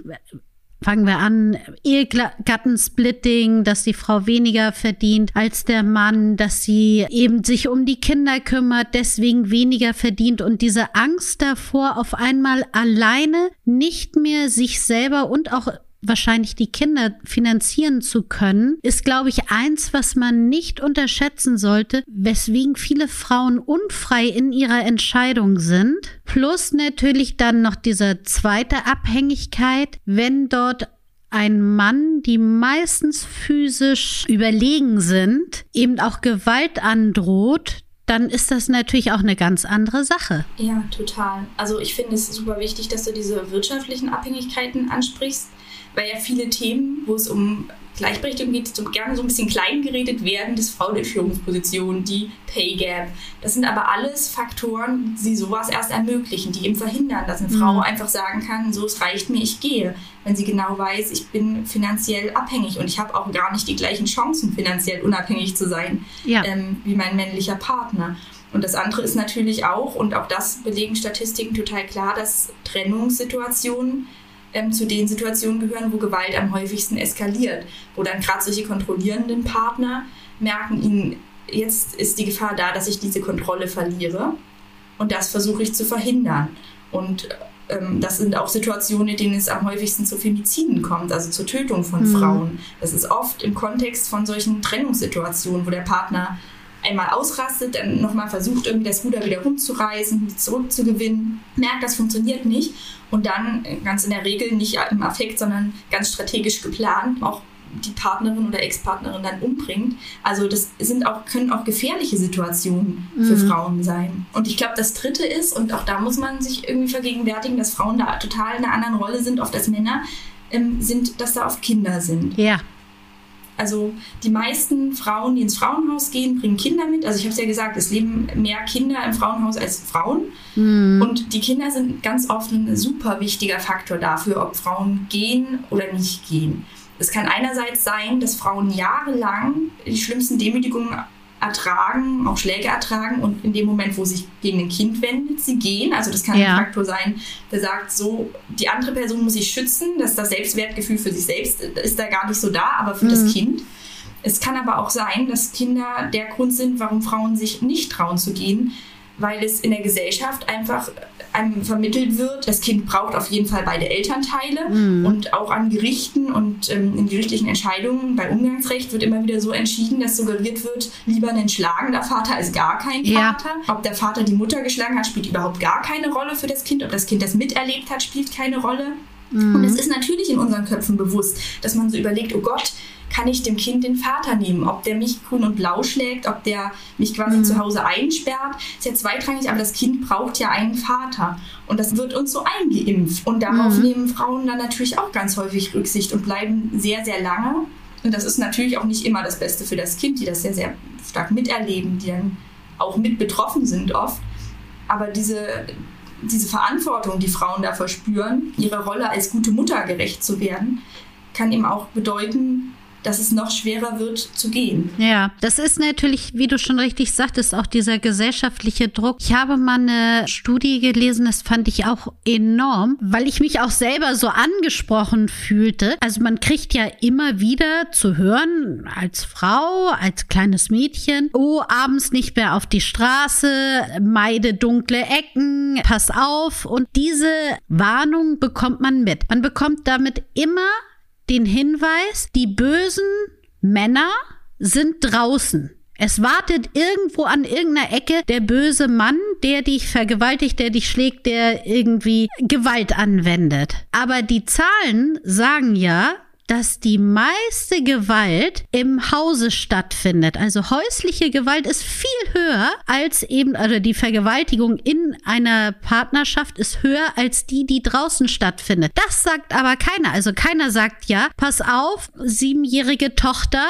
fangen wir an, Ehegattensplitting, dass die Frau weniger verdient als der Mann, dass sie eben sich um die Kinder kümmert, deswegen weniger verdient und diese Angst davor, auf einmal alleine nicht mehr sich selber und auch wahrscheinlich die Kinder finanzieren zu können, ist, glaube ich, eins, was man nicht unterschätzen sollte, weswegen viele Frauen unfrei in ihrer Entscheidung sind. Plus natürlich dann noch diese zweite Abhängigkeit, wenn dort ein Mann, die meistens physisch überlegen sind, eben auch Gewalt androht, dann ist das natürlich auch eine ganz andere Sache. Ja, total. Also ich finde es super wichtig, dass du diese wirtschaftlichen Abhängigkeiten ansprichst weil ja viele Themen, wo es um Gleichberechtigung geht, so gerne so ein bisschen klein geredet werden, das Frauen in Führungspositionen, die Pay Gap. Das sind aber alles Faktoren, die sowas erst ermöglichen, die eben verhindern, dass eine mhm. Frau einfach sagen kann, so es reicht mir, ich gehe. Wenn sie genau weiß, ich bin finanziell abhängig und ich habe auch gar nicht die gleichen Chancen, finanziell unabhängig zu sein, ja. ähm, wie mein männlicher Partner. Und das andere ist natürlich auch, und auch das belegen Statistiken total klar, dass Trennungssituationen ähm, zu den Situationen gehören, wo Gewalt am häufigsten eskaliert, wo dann gerade solche kontrollierenden Partner merken, ihnen jetzt ist die Gefahr da, dass ich diese Kontrolle verliere und das versuche ich zu verhindern. Und ähm, das sind auch Situationen, in denen es am häufigsten zu Femiziden kommt, also zur Tötung von mhm. Frauen. Das ist oft im Kontext von solchen Trennungssituationen, wo der Partner einmal ausrastet, dann nochmal versucht, irgendwie das Ruder wieder rumzureißen, zurückzugewinnen, merkt, das funktioniert nicht und dann ganz in der Regel nicht im Affekt, sondern ganz strategisch geplant auch die Partnerin oder Ex-Partnerin dann umbringt. Also das sind auch, können auch gefährliche Situationen für mhm. Frauen sein. Und ich glaube, das Dritte ist, und auch da muss man sich irgendwie vergegenwärtigen, dass Frauen da total in einer anderen Rolle sind, oft als Männer, ähm, sind, dass da oft Kinder sind. Ja. Also die meisten Frauen, die ins Frauenhaus gehen, bringen Kinder mit. Also ich habe es ja gesagt, es leben mehr Kinder im Frauenhaus als Frauen. Mhm. Und die Kinder sind ganz oft ein super wichtiger Faktor dafür, ob Frauen gehen oder nicht gehen. Es kann einerseits sein, dass Frauen jahrelang die schlimmsten Demütigungen ertragen, auch Schläge ertragen und in dem Moment, wo sich gegen ein Kind wendet, sie gehen. Also das kann ja. ein Faktor sein, der sagt, so, die andere Person muss sich schützen, dass das Selbstwertgefühl für sich selbst ist da gar nicht so da, aber für mhm. das Kind. Es kann aber auch sein, dass Kinder der Grund sind, warum Frauen sich nicht trauen zu gehen, weil es in der Gesellschaft einfach einem vermittelt wird, das Kind braucht auf jeden Fall beide Elternteile mhm. und auch an Gerichten und ähm, in gerichtlichen Entscheidungen bei Umgangsrecht wird immer wieder so entschieden, dass suggeriert wird, lieber ein schlagender Vater als gar kein Vater. Ja. Ob der Vater die Mutter geschlagen hat, spielt überhaupt gar keine Rolle für das Kind. Ob das Kind das miterlebt hat, spielt keine Rolle. Mhm. Und es ist natürlich in unseren Köpfen bewusst, dass man so überlegt, oh Gott, kann ich dem Kind den Vater nehmen. Ob der mich grün und blau schlägt, ob der mich quasi mhm. zu Hause einsperrt, ist ja zweitrangig, aber das Kind braucht ja einen Vater. Und das wird uns so eingeimpft. Und darauf mhm. nehmen Frauen dann natürlich auch ganz häufig Rücksicht und bleiben sehr, sehr lange. Und das ist natürlich auch nicht immer das Beste für das Kind, die das sehr, sehr stark miterleben, die dann auch mit betroffen sind oft. Aber diese, diese Verantwortung, die Frauen da verspüren, ihrer Rolle als gute Mutter gerecht zu werden, kann eben auch bedeuten, dass es noch schwerer wird zu gehen. Ja, das ist natürlich, wie du schon richtig sagtest, auch dieser gesellschaftliche Druck. Ich habe mal eine Studie gelesen, das fand ich auch enorm, weil ich mich auch selber so angesprochen fühlte. Also man kriegt ja immer wieder zu hören, als Frau, als kleines Mädchen, oh, abends nicht mehr auf die Straße, meide dunkle Ecken, pass auf. Und diese Warnung bekommt man mit. Man bekommt damit immer den Hinweis, die bösen Männer sind draußen. Es wartet irgendwo an irgendeiner Ecke der böse Mann, der dich vergewaltigt, der dich schlägt, der irgendwie Gewalt anwendet. Aber die Zahlen sagen ja, dass die meiste Gewalt im Hause stattfindet. Also häusliche Gewalt ist viel höher als eben, oder die Vergewaltigung in einer Partnerschaft ist höher als die, die draußen stattfindet. Das sagt aber keiner. Also keiner sagt ja, pass auf, siebenjährige Tochter,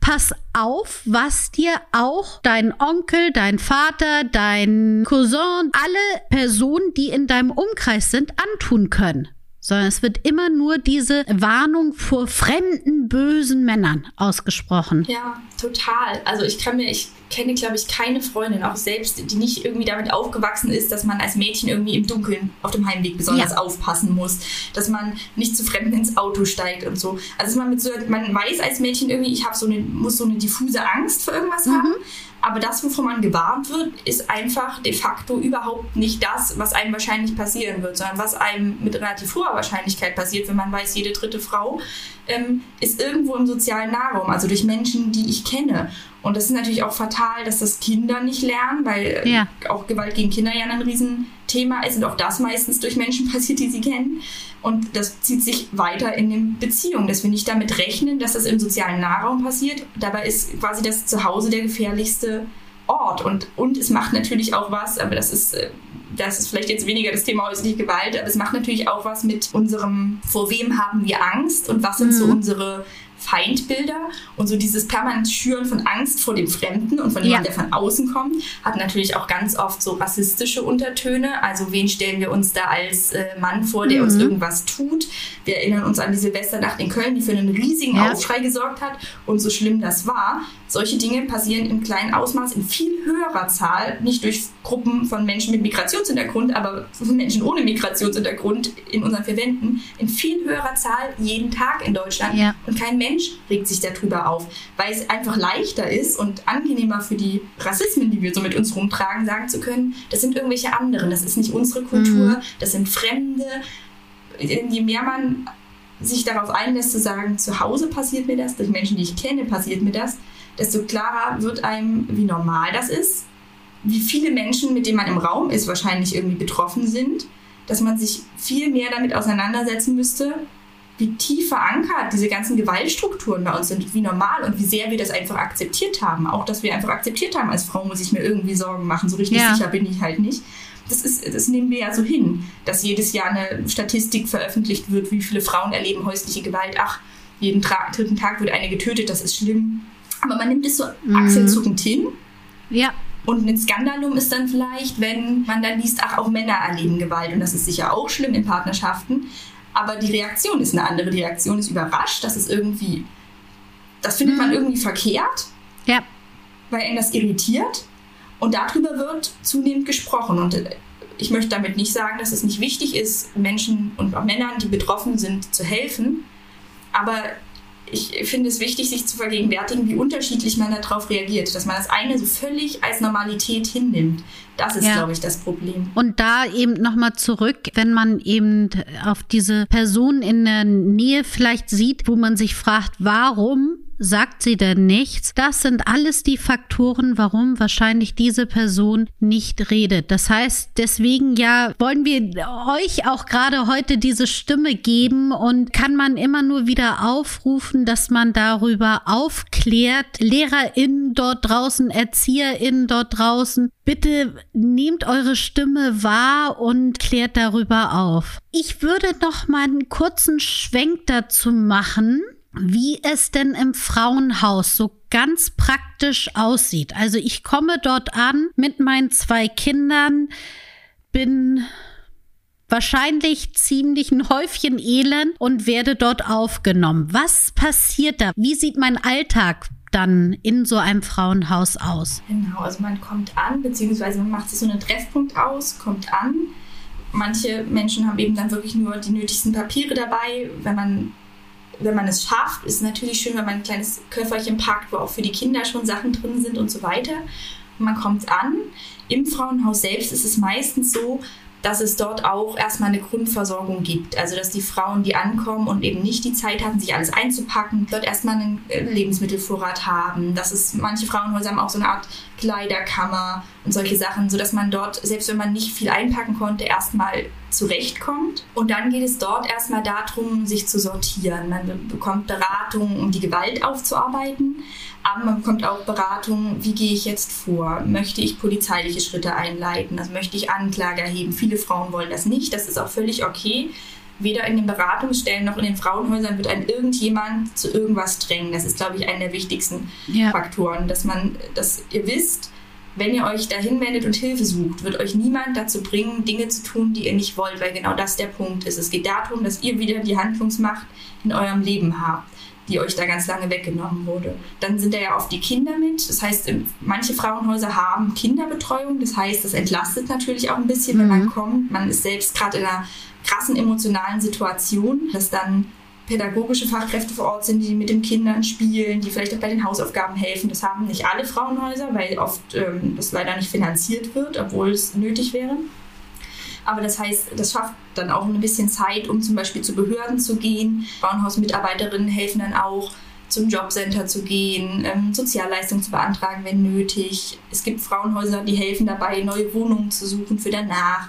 pass auf, was dir auch dein Onkel, dein Vater, dein Cousin, alle Personen, die in deinem Umkreis sind, antun können. Sondern es wird immer nur diese Warnung vor fremden, bösen Männern ausgesprochen. Ja, total. Also ich kann mir, ich kenne, glaube ich, keine Freundin, auch selbst, die nicht irgendwie damit aufgewachsen ist, dass man als Mädchen irgendwie im Dunkeln auf dem Heimweg besonders ja. aufpassen muss, dass man nicht zu Fremden ins Auto steigt und so. Also man mit so, man weiß als Mädchen irgendwie, ich habe so eine, muss so eine diffuse Angst vor irgendwas mhm. haben. Aber das, wovon man gewarnt wird, ist einfach de facto überhaupt nicht das, was einem wahrscheinlich passieren wird, sondern was einem mit relativ hoher Wahrscheinlichkeit passiert, wenn man weiß, jede dritte Frau ähm, ist irgendwo im sozialen Nahraum, also durch Menschen, die ich kenne. Und das ist natürlich auch fatal, dass das Kinder nicht lernen, weil ja. auch Gewalt gegen Kinder ja ein Riesenthema ist und auch das meistens durch Menschen *laughs* passiert, die sie kennen. Und das zieht sich weiter in den Beziehungen, dass wir nicht damit rechnen, dass das im sozialen Nahraum passiert. Dabei ist quasi das Zuhause der gefährlichste Ort. Und, und es macht natürlich auch was, aber das ist, äh, das ist vielleicht jetzt weniger das Thema häusliche Gewalt, aber es macht natürlich auch was mit unserem, vor wem haben wir Angst und was sind mhm. so unsere Feindbilder und so dieses permanent Schüren von Angst vor dem Fremden und von jemandem, ja. der von außen kommt, hat natürlich auch ganz oft so rassistische Untertöne. Also wen stellen wir uns da als äh, Mann vor, der mhm. uns irgendwas tut? Wir erinnern uns an die Silvesternacht in Köln, die für einen riesigen ja. Aufschrei gesorgt hat und so schlimm das war. Solche Dinge passieren im kleinen Ausmaß in viel höherer Zahl, nicht durch Gruppen von Menschen mit Migrationshintergrund, aber von Menschen ohne Migrationshintergrund in unseren Verwenden, in viel höherer Zahl jeden Tag in Deutschland. Ja. Und kein Mensch regt sich darüber auf, weil es einfach leichter ist und angenehmer für die Rassismen, die wir so mit uns rumtragen, sagen zu können, das sind irgendwelche anderen, das ist nicht unsere Kultur, mhm. das sind Fremde, je mehr man sich darauf einlässt zu sagen, zu Hause passiert mir das, durch Menschen, die ich kenne, passiert mir das, desto klarer wird einem, wie normal das ist, wie viele Menschen, mit denen man im Raum ist, wahrscheinlich irgendwie betroffen sind, dass man sich viel mehr damit auseinandersetzen müsste, wie tief verankert diese ganzen Gewaltstrukturen bei uns sind, wie normal und wie sehr wir das einfach akzeptiert haben. Auch, dass wir einfach akzeptiert haben, als Frau muss ich mir irgendwie Sorgen machen, so richtig ja. sicher bin ich halt nicht das, ist, das nehmen wir ja so hin, dass jedes Jahr eine Statistik veröffentlicht wird, wie viele Frauen erleben häusliche Gewalt. Ach, jeden dritten Tag wird eine getötet, das ist schlimm. Aber man nimmt es so mhm. achselzuckend hin. Ja. Und ein Skandalum ist dann vielleicht, wenn man dann liest, ach, auch Männer erleben Gewalt. Und das ist sicher auch schlimm in Partnerschaften. Aber die Reaktion ist eine andere. Die Reaktion ist überrascht. Das ist irgendwie, das findet mhm. man irgendwie verkehrt. Ja. Weil ihn das irritiert. Und darüber wird zunehmend gesprochen. Und ich möchte damit nicht sagen, dass es nicht wichtig ist, Menschen und auch Männern, die betroffen sind, zu helfen. Aber ich finde es wichtig, sich zu vergegenwärtigen, wie unterschiedlich man darauf reagiert. Dass man das eine so völlig als Normalität hinnimmt. Das ist, ja. glaube ich, das Problem. Und da eben nochmal zurück, wenn man eben auf diese Person in der Nähe vielleicht sieht, wo man sich fragt, warum sagt sie denn nichts? Das sind alles die Faktoren, warum wahrscheinlich diese Person nicht redet. Das heißt, deswegen ja, wollen wir euch auch gerade heute diese Stimme geben und kann man immer nur wieder aufrufen, dass man darüber aufklärt. LehrerInnen dort draußen, ErzieherInnen dort draußen, bitte nehmt eure Stimme wahr und klärt darüber auf. Ich würde noch mal einen kurzen Schwenk dazu machen wie es denn im Frauenhaus so ganz praktisch aussieht. Also ich komme dort an mit meinen zwei Kindern, bin wahrscheinlich ziemlich ein Häufchen Elend und werde dort aufgenommen. Was passiert da? Wie sieht mein Alltag dann in so einem Frauenhaus aus? Genau, also man kommt an, beziehungsweise man macht sich so einen Treffpunkt aus, kommt an. Manche Menschen haben eben dann wirklich nur die nötigsten Papiere dabei. Wenn man wenn man es schafft, ist natürlich schön, wenn man ein kleines Köfferchen packt, wo auch für die Kinder schon Sachen drin sind und so weiter. Man kommt an. Im Frauenhaus selbst ist es meistens so, dass es dort auch erstmal eine Grundversorgung gibt. Also dass die Frauen, die ankommen und eben nicht die Zeit haben, sich alles einzupacken, dort erstmal einen äh, Lebensmittelvorrat haben. Dass es manche Frauenhäuser haben auch so eine Art Kleiderkammer und solche Sachen, sodass man dort, selbst wenn man nicht viel einpacken konnte, erstmal zurechtkommt. Und dann geht es dort erstmal darum, sich zu sortieren. Man bekommt Beratung, um die Gewalt aufzuarbeiten. Aber man bekommt auch Beratung, wie gehe ich jetzt vor? Möchte ich polizeiliche Schritte einleiten? Also möchte ich Anklage erheben? Viele Frauen wollen das nicht. Das ist auch völlig okay. Weder in den Beratungsstellen noch in den Frauenhäusern wird ein irgendjemand zu irgendwas drängen. Das ist, glaube ich, einer der wichtigsten ja. Faktoren, dass man, dass ihr wisst, wenn ihr euch dahin wendet und Hilfe sucht, wird euch niemand dazu bringen, Dinge zu tun, die ihr nicht wollt, weil genau das der Punkt ist. Es geht darum, dass ihr wieder die Handlungsmacht in eurem Leben habt, die euch da ganz lange weggenommen wurde. Dann sind da ja oft die Kinder mit. Das heißt, manche Frauenhäuser haben Kinderbetreuung. Das heißt, das entlastet natürlich auch ein bisschen, wenn man mhm. kommt. Man ist selbst gerade in einer krassen emotionalen Situation, dass dann pädagogische Fachkräfte vor Ort sind, die mit den Kindern spielen, die vielleicht auch bei den Hausaufgaben helfen. Das haben nicht alle Frauenhäuser, weil oft ähm, das leider nicht finanziert wird, obwohl es nötig wäre. Aber das heißt, das schafft dann auch ein bisschen Zeit, um zum Beispiel zu Behörden zu gehen. Frauenhausmitarbeiterinnen helfen dann auch, zum Jobcenter zu gehen, ähm, Sozialleistungen zu beantragen, wenn nötig. Es gibt Frauenhäuser, die helfen dabei, neue Wohnungen zu suchen für danach.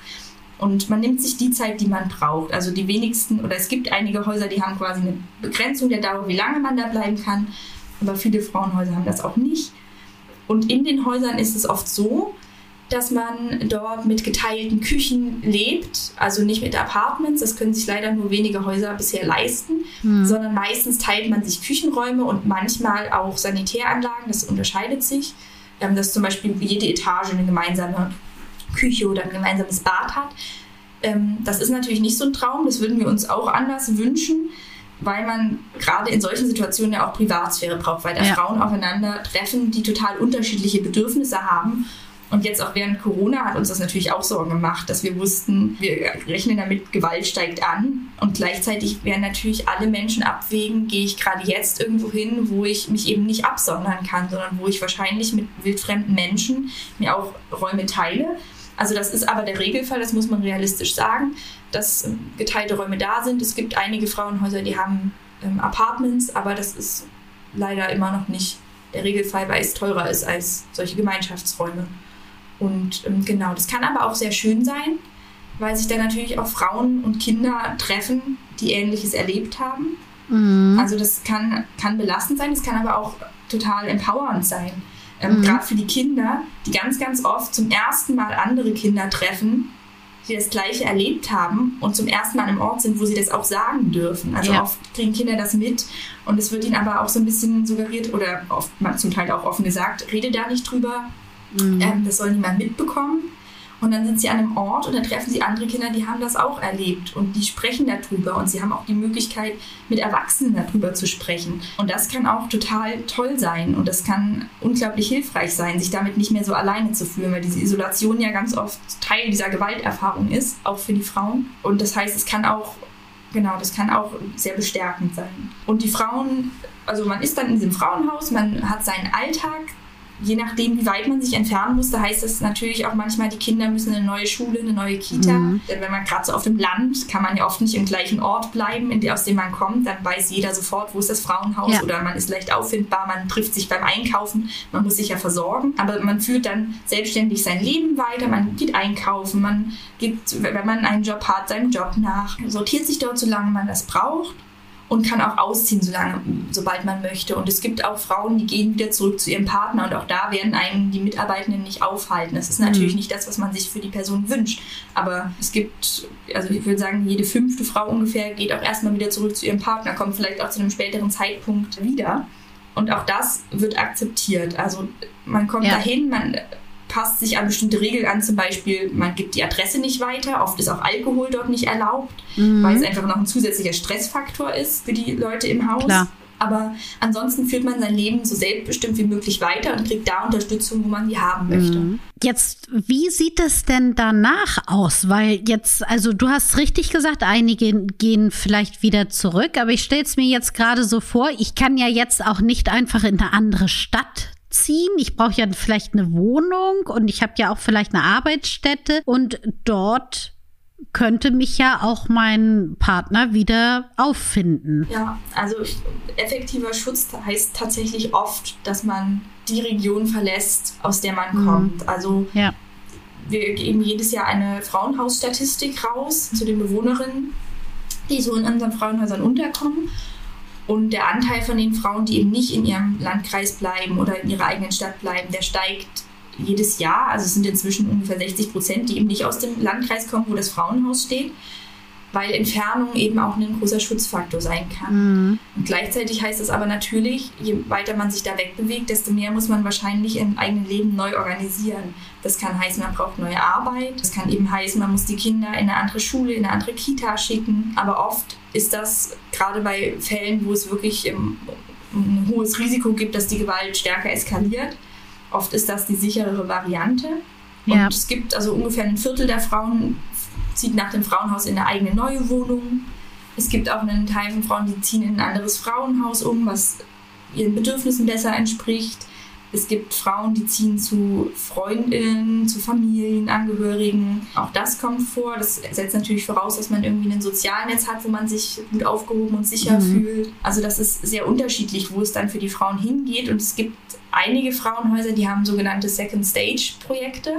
Und man nimmt sich die Zeit, die man braucht. Also die wenigsten, oder es gibt einige Häuser, die haben quasi eine Begrenzung der Dauer, wie lange man da bleiben kann. Aber viele Frauenhäuser haben das auch nicht. Und in den Häusern ist es oft so, dass man dort mit geteilten Küchen lebt, also nicht mit Apartments, das können sich leider nur wenige Häuser bisher leisten, mhm. sondern meistens teilt man sich Küchenräume und manchmal auch Sanitäranlagen, das unterscheidet sich, ähm, dass zum Beispiel jede Etage eine gemeinsame Küche oder ein gemeinsames Bad hat. Ähm, das ist natürlich nicht so ein Traum, das würden wir uns auch anders wünschen, weil man gerade in solchen Situationen ja auch Privatsphäre braucht, weil da ja. Frauen aufeinandertreffen, die total unterschiedliche Bedürfnisse haben. Und jetzt auch während Corona hat uns das natürlich auch Sorgen gemacht, dass wir wussten, wir rechnen damit, Gewalt steigt an. Und gleichzeitig werden natürlich alle Menschen abwägen, gehe ich gerade jetzt irgendwo hin, wo ich mich eben nicht absondern kann, sondern wo ich wahrscheinlich mit wildfremden Menschen mir auch Räume teile also das ist aber der Regelfall, das muss man realistisch sagen, dass ähm, geteilte Räume da sind. Es gibt einige Frauenhäuser, die haben ähm, Apartments, aber das ist leider immer noch nicht der Regelfall, weil es teurer ist als solche Gemeinschaftsräume. Und ähm, genau, das kann aber auch sehr schön sein, weil sich da natürlich auch Frauen und Kinder treffen, die Ähnliches erlebt haben. Mhm. Also das kann, kann belastend sein, es kann aber auch total empowernd sein ähm, mhm. gerade für die Kinder, die ganz, ganz oft zum ersten Mal andere Kinder treffen, die das Gleiche erlebt haben und zum ersten Mal einem Ort sind, wo sie das auch sagen dürfen. Also ja. oft kriegen Kinder das mit und es wird ihnen aber auch so ein bisschen suggeriert oder oft zum Teil auch offen gesagt, rede da nicht drüber, mhm. ähm, das soll niemand mitbekommen. Und dann sind sie an einem Ort und dann treffen sie andere Kinder, die haben das auch erlebt und die sprechen darüber und sie haben auch die Möglichkeit, mit Erwachsenen darüber zu sprechen. Und das kann auch total toll sein und das kann unglaublich hilfreich sein, sich damit nicht mehr so alleine zu fühlen, weil diese Isolation ja ganz oft Teil dieser Gewalterfahrung ist, auch für die Frauen. Und das heißt, es kann auch Genau, das kann auch sehr bestärkend sein. Und die Frauen, also man ist dann in diesem Frauenhaus, man hat seinen Alltag, je nachdem, wie weit man sich entfernen muss, da heißt es natürlich auch manchmal, die Kinder müssen in eine neue Schule, eine neue Kita. Mhm. Denn wenn man gerade so auf dem Land, kann man ja oft nicht im gleichen Ort bleiben, in der, aus dem man kommt. Dann weiß jeder sofort, wo ist das Frauenhaus ja. oder man ist leicht auffindbar, man trifft sich beim Einkaufen, man muss sich ja versorgen. Aber man führt dann selbstständig sein Leben weiter, man geht einkaufen, man geht, wenn man einen Job hat, seinem Job nach, sortiert sich dort, solange man das braucht und kann auch ausziehen, solange, sobald man möchte. Und es gibt auch Frauen, die gehen wieder zurück zu ihrem Partner und auch da werden einen die Mitarbeitenden nicht aufhalten. Das ist natürlich mhm. nicht das, was man sich für die Person wünscht. Aber es gibt, also ich würde sagen, jede fünfte Frau ungefähr geht auch erstmal wieder zurück zu ihrem Partner, kommt vielleicht auch zu einem späteren Zeitpunkt wieder. Und auch das wird akzeptiert. Also man kommt ja. dahin, man passt sich an bestimmte Regeln an, zum Beispiel, man gibt die Adresse nicht weiter, oft ist auch Alkohol dort nicht erlaubt, mhm. weil es einfach noch ein zusätzlicher Stressfaktor ist für die Leute im Haus. Klar. Aber ansonsten führt man sein Leben so selbstbestimmt wie möglich weiter und kriegt da Unterstützung, wo man die haben möchte. Mhm. Jetzt, wie sieht es denn danach aus? Weil jetzt, also du hast richtig gesagt, einige gehen vielleicht wieder zurück, aber ich stelle es mir jetzt gerade so vor, ich kann ja jetzt auch nicht einfach in eine andere Stadt ziehen. Ich brauche ja vielleicht eine Wohnung und ich habe ja auch vielleicht eine Arbeitsstätte und dort könnte mich ja auch mein Partner wieder auffinden. Ja, also effektiver Schutz heißt tatsächlich oft, dass man die Region verlässt, aus der man mhm. kommt. Also ja. wir geben jedes Jahr eine Frauenhausstatistik raus zu den Bewohnerinnen, die so in unseren Frauenhäusern unterkommen. Und der Anteil von den Frauen, die eben nicht in ihrem Landkreis bleiben oder in ihrer eigenen Stadt bleiben, der steigt jedes Jahr. Also es sind inzwischen ungefähr 60 Prozent, die eben nicht aus dem Landkreis kommen, wo das Frauenhaus steht. Weil Entfernung eben auch ein großer Schutzfaktor sein kann. Mhm. Und gleichzeitig heißt es aber natürlich, je weiter man sich da wegbewegt, desto mehr muss man wahrscheinlich im eigenen Leben neu organisieren. Das kann heißen, man braucht neue Arbeit. Das kann eben heißen, man muss die Kinder in eine andere Schule, in eine andere Kita schicken. Aber oft ist das gerade bei Fällen, wo es wirklich um, ein hohes Risiko gibt, dass die Gewalt stärker eskaliert. Oft ist das die sicherere Variante. Und ja. es gibt also ungefähr ein Viertel der Frauen zieht nach dem Frauenhaus in eine eigene neue Wohnung. Es gibt auch einen Teil von Frauen, die ziehen in ein anderes Frauenhaus um, was ihren Bedürfnissen besser entspricht. Es gibt Frauen, die ziehen zu Freundinnen, zu Familienangehörigen. Auch das kommt vor. Das setzt natürlich voraus, dass man irgendwie ein Sozialnetz hat, wo man sich gut aufgehoben und sicher mhm. fühlt. Also das ist sehr unterschiedlich, wo es dann für die Frauen hingeht. Und es gibt einige Frauenhäuser, die haben sogenannte Second Stage Projekte.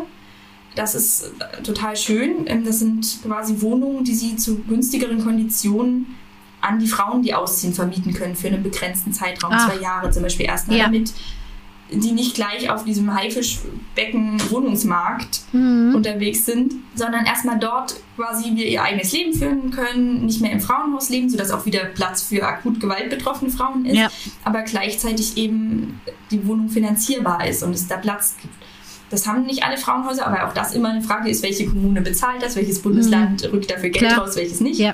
Das ist äh, total schön. Ähm, das sind quasi Wohnungen, die sie zu günstigeren Konditionen an die Frauen, die ausziehen, vermieten können für einen begrenzten Zeitraum, Ach. zwei Jahre zum Beispiel erstmal, ja. damit die nicht gleich auf diesem Haifischbecken-Wohnungsmarkt mhm. unterwegs sind, sondern erstmal dort quasi wir ihr eigenes Leben führen können, nicht mehr im Frauenhaus leben, sodass auch wieder Platz für akut gewaltbetroffene Frauen ist, ja. aber gleichzeitig eben die Wohnung finanzierbar ist und es da Platz gibt. Das haben nicht alle Frauenhäuser, aber auch das immer eine Frage ist, welche Kommune bezahlt das, welches Bundesland mhm. rückt dafür Geld Klar. raus, welches nicht. Ja.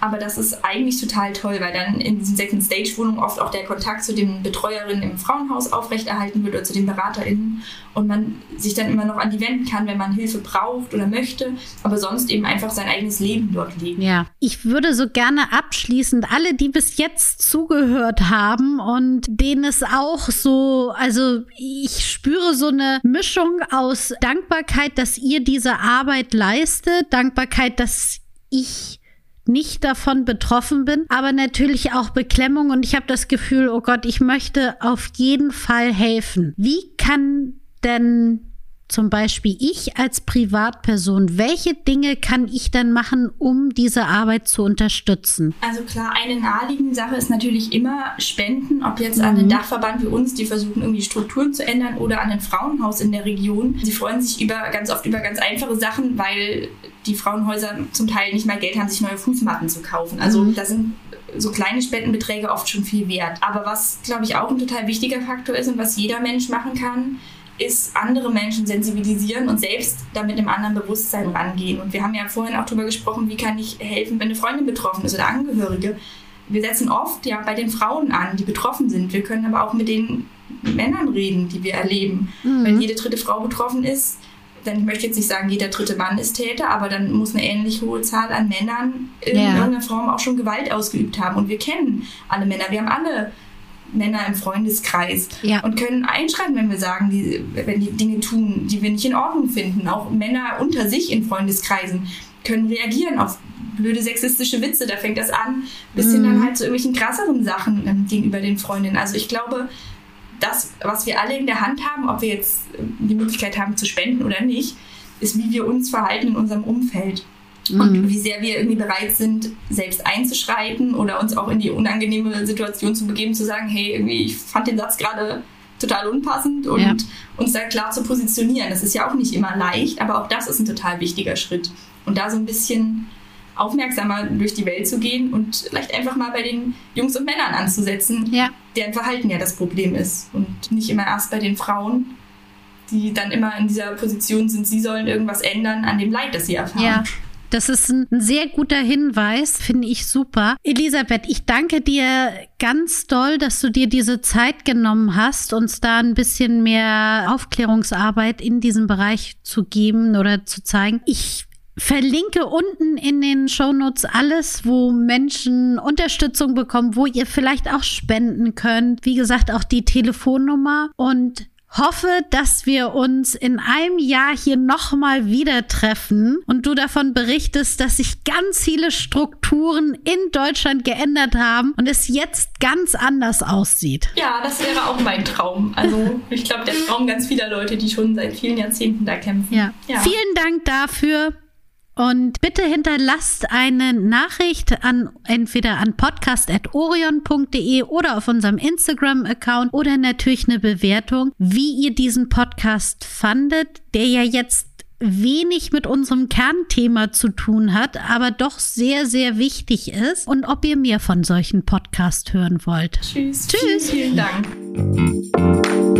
Aber das ist eigentlich total toll, weil dann in diesen Second Stage Wohnungen oft auch der Kontakt zu den Betreuerinnen im Frauenhaus aufrechterhalten wird oder zu den BeraterInnen und man sich dann immer noch an die wenden kann, wenn man Hilfe braucht oder möchte, aber sonst eben einfach sein eigenes Leben dort leben. Ja, ich würde so gerne abschließend alle, die bis jetzt zugehört haben und denen es auch so, also ich spüre so eine Mischung aus Dankbarkeit, dass ihr diese Arbeit leistet, Dankbarkeit, dass ich nicht davon betroffen bin, aber natürlich auch Beklemmung und ich habe das Gefühl, oh Gott, ich möchte auf jeden Fall helfen. Wie kann denn zum Beispiel ich als Privatperson, welche Dinge kann ich dann machen, um diese Arbeit zu unterstützen? Also klar, eine naheliegende Sache ist natürlich immer Spenden, ob jetzt an den mhm. Dachverband wie uns, die versuchen irgendwie Strukturen zu ändern oder an ein Frauenhaus in der Region. Sie freuen sich über ganz oft über ganz einfache Sachen, weil die Frauenhäuser zum Teil nicht mal Geld haben, sich neue Fußmatten zu kaufen. Also mhm. da sind so kleine Spendenbeträge oft schon viel wert. Aber was, glaube ich, auch ein total wichtiger Faktor ist und was jeder Mensch machen kann, ist andere Menschen sensibilisieren und selbst damit im anderen Bewusstsein rangehen. Und wir haben ja vorhin auch darüber gesprochen, wie kann ich helfen, wenn eine Freundin betroffen ist oder Angehörige. Wir setzen oft ja bei den Frauen an, die betroffen sind. Wir können aber auch mit den Männern reden, die wir erleben. Mhm. Wenn jede dritte Frau betroffen ist, dann ich möchte jetzt nicht sagen, jeder dritte Mann ist Täter, aber dann muss eine ähnlich hohe Zahl an Männern in ja. irgendeiner Form auch schon Gewalt ausgeübt haben. Und wir kennen alle Männer. Wir haben alle Männer im Freundeskreis ja. und können einschreiten, wenn wir sagen, die, wenn die Dinge tun, die wir nicht in Ordnung finden. Auch Männer unter sich in Freundeskreisen können reagieren auf blöde sexistische Witze. Da fängt das an, bis mhm. hin dann halt zu irgendwelchen krasseren Sachen ähm, gegenüber den Freundinnen. Also ich glaube, das, was wir alle in der Hand haben, ob wir jetzt die Möglichkeit haben zu spenden oder nicht, ist, wie wir uns verhalten in unserem Umfeld und mhm. wie sehr wir irgendwie bereit sind, selbst einzuschreiten oder uns auch in die unangenehme Situation zu begeben, zu sagen, hey, irgendwie, ich fand den Satz gerade total unpassend und ja. uns da klar zu positionieren. Das ist ja auch nicht immer leicht, aber auch das ist ein total wichtiger Schritt. Und da so ein bisschen aufmerksamer durch die Welt zu gehen und vielleicht einfach mal bei den Jungs und Männern anzusetzen, ja. Deren Verhalten ja das Problem ist und nicht immer erst bei den Frauen, die dann immer in dieser Position sind, sie sollen irgendwas ändern an dem Leid, das sie erfahren. Ja. Das ist ein sehr guter Hinweis, finde ich super. Elisabeth, ich danke dir ganz doll, dass du dir diese Zeit genommen hast, uns da ein bisschen mehr Aufklärungsarbeit in diesem Bereich zu geben oder zu zeigen. Ich verlinke unten in den Shownotes alles, wo Menschen Unterstützung bekommen, wo ihr vielleicht auch spenden könnt. Wie gesagt, auch die Telefonnummer und hoffe, dass wir uns in einem Jahr hier nochmal wieder treffen und du davon berichtest, dass sich ganz viele Strukturen in Deutschland geändert haben und es jetzt ganz anders aussieht. Ja, das wäre auch mein Traum. Also *laughs* ich glaube, der Traum ganz vieler Leute, die schon seit vielen Jahrzehnten da kämpfen. Ja. ja. Vielen Dank dafür. Und bitte hinterlasst eine Nachricht an entweder an podcast.orion.de oder auf unserem Instagram-Account oder natürlich eine Bewertung, wie ihr diesen Podcast fandet, der ja jetzt wenig mit unserem Kernthema zu tun hat, aber doch sehr, sehr wichtig ist und ob ihr mehr von solchen Podcasts hören wollt. Tschüss. Tschüss. Vielen, vielen Dank.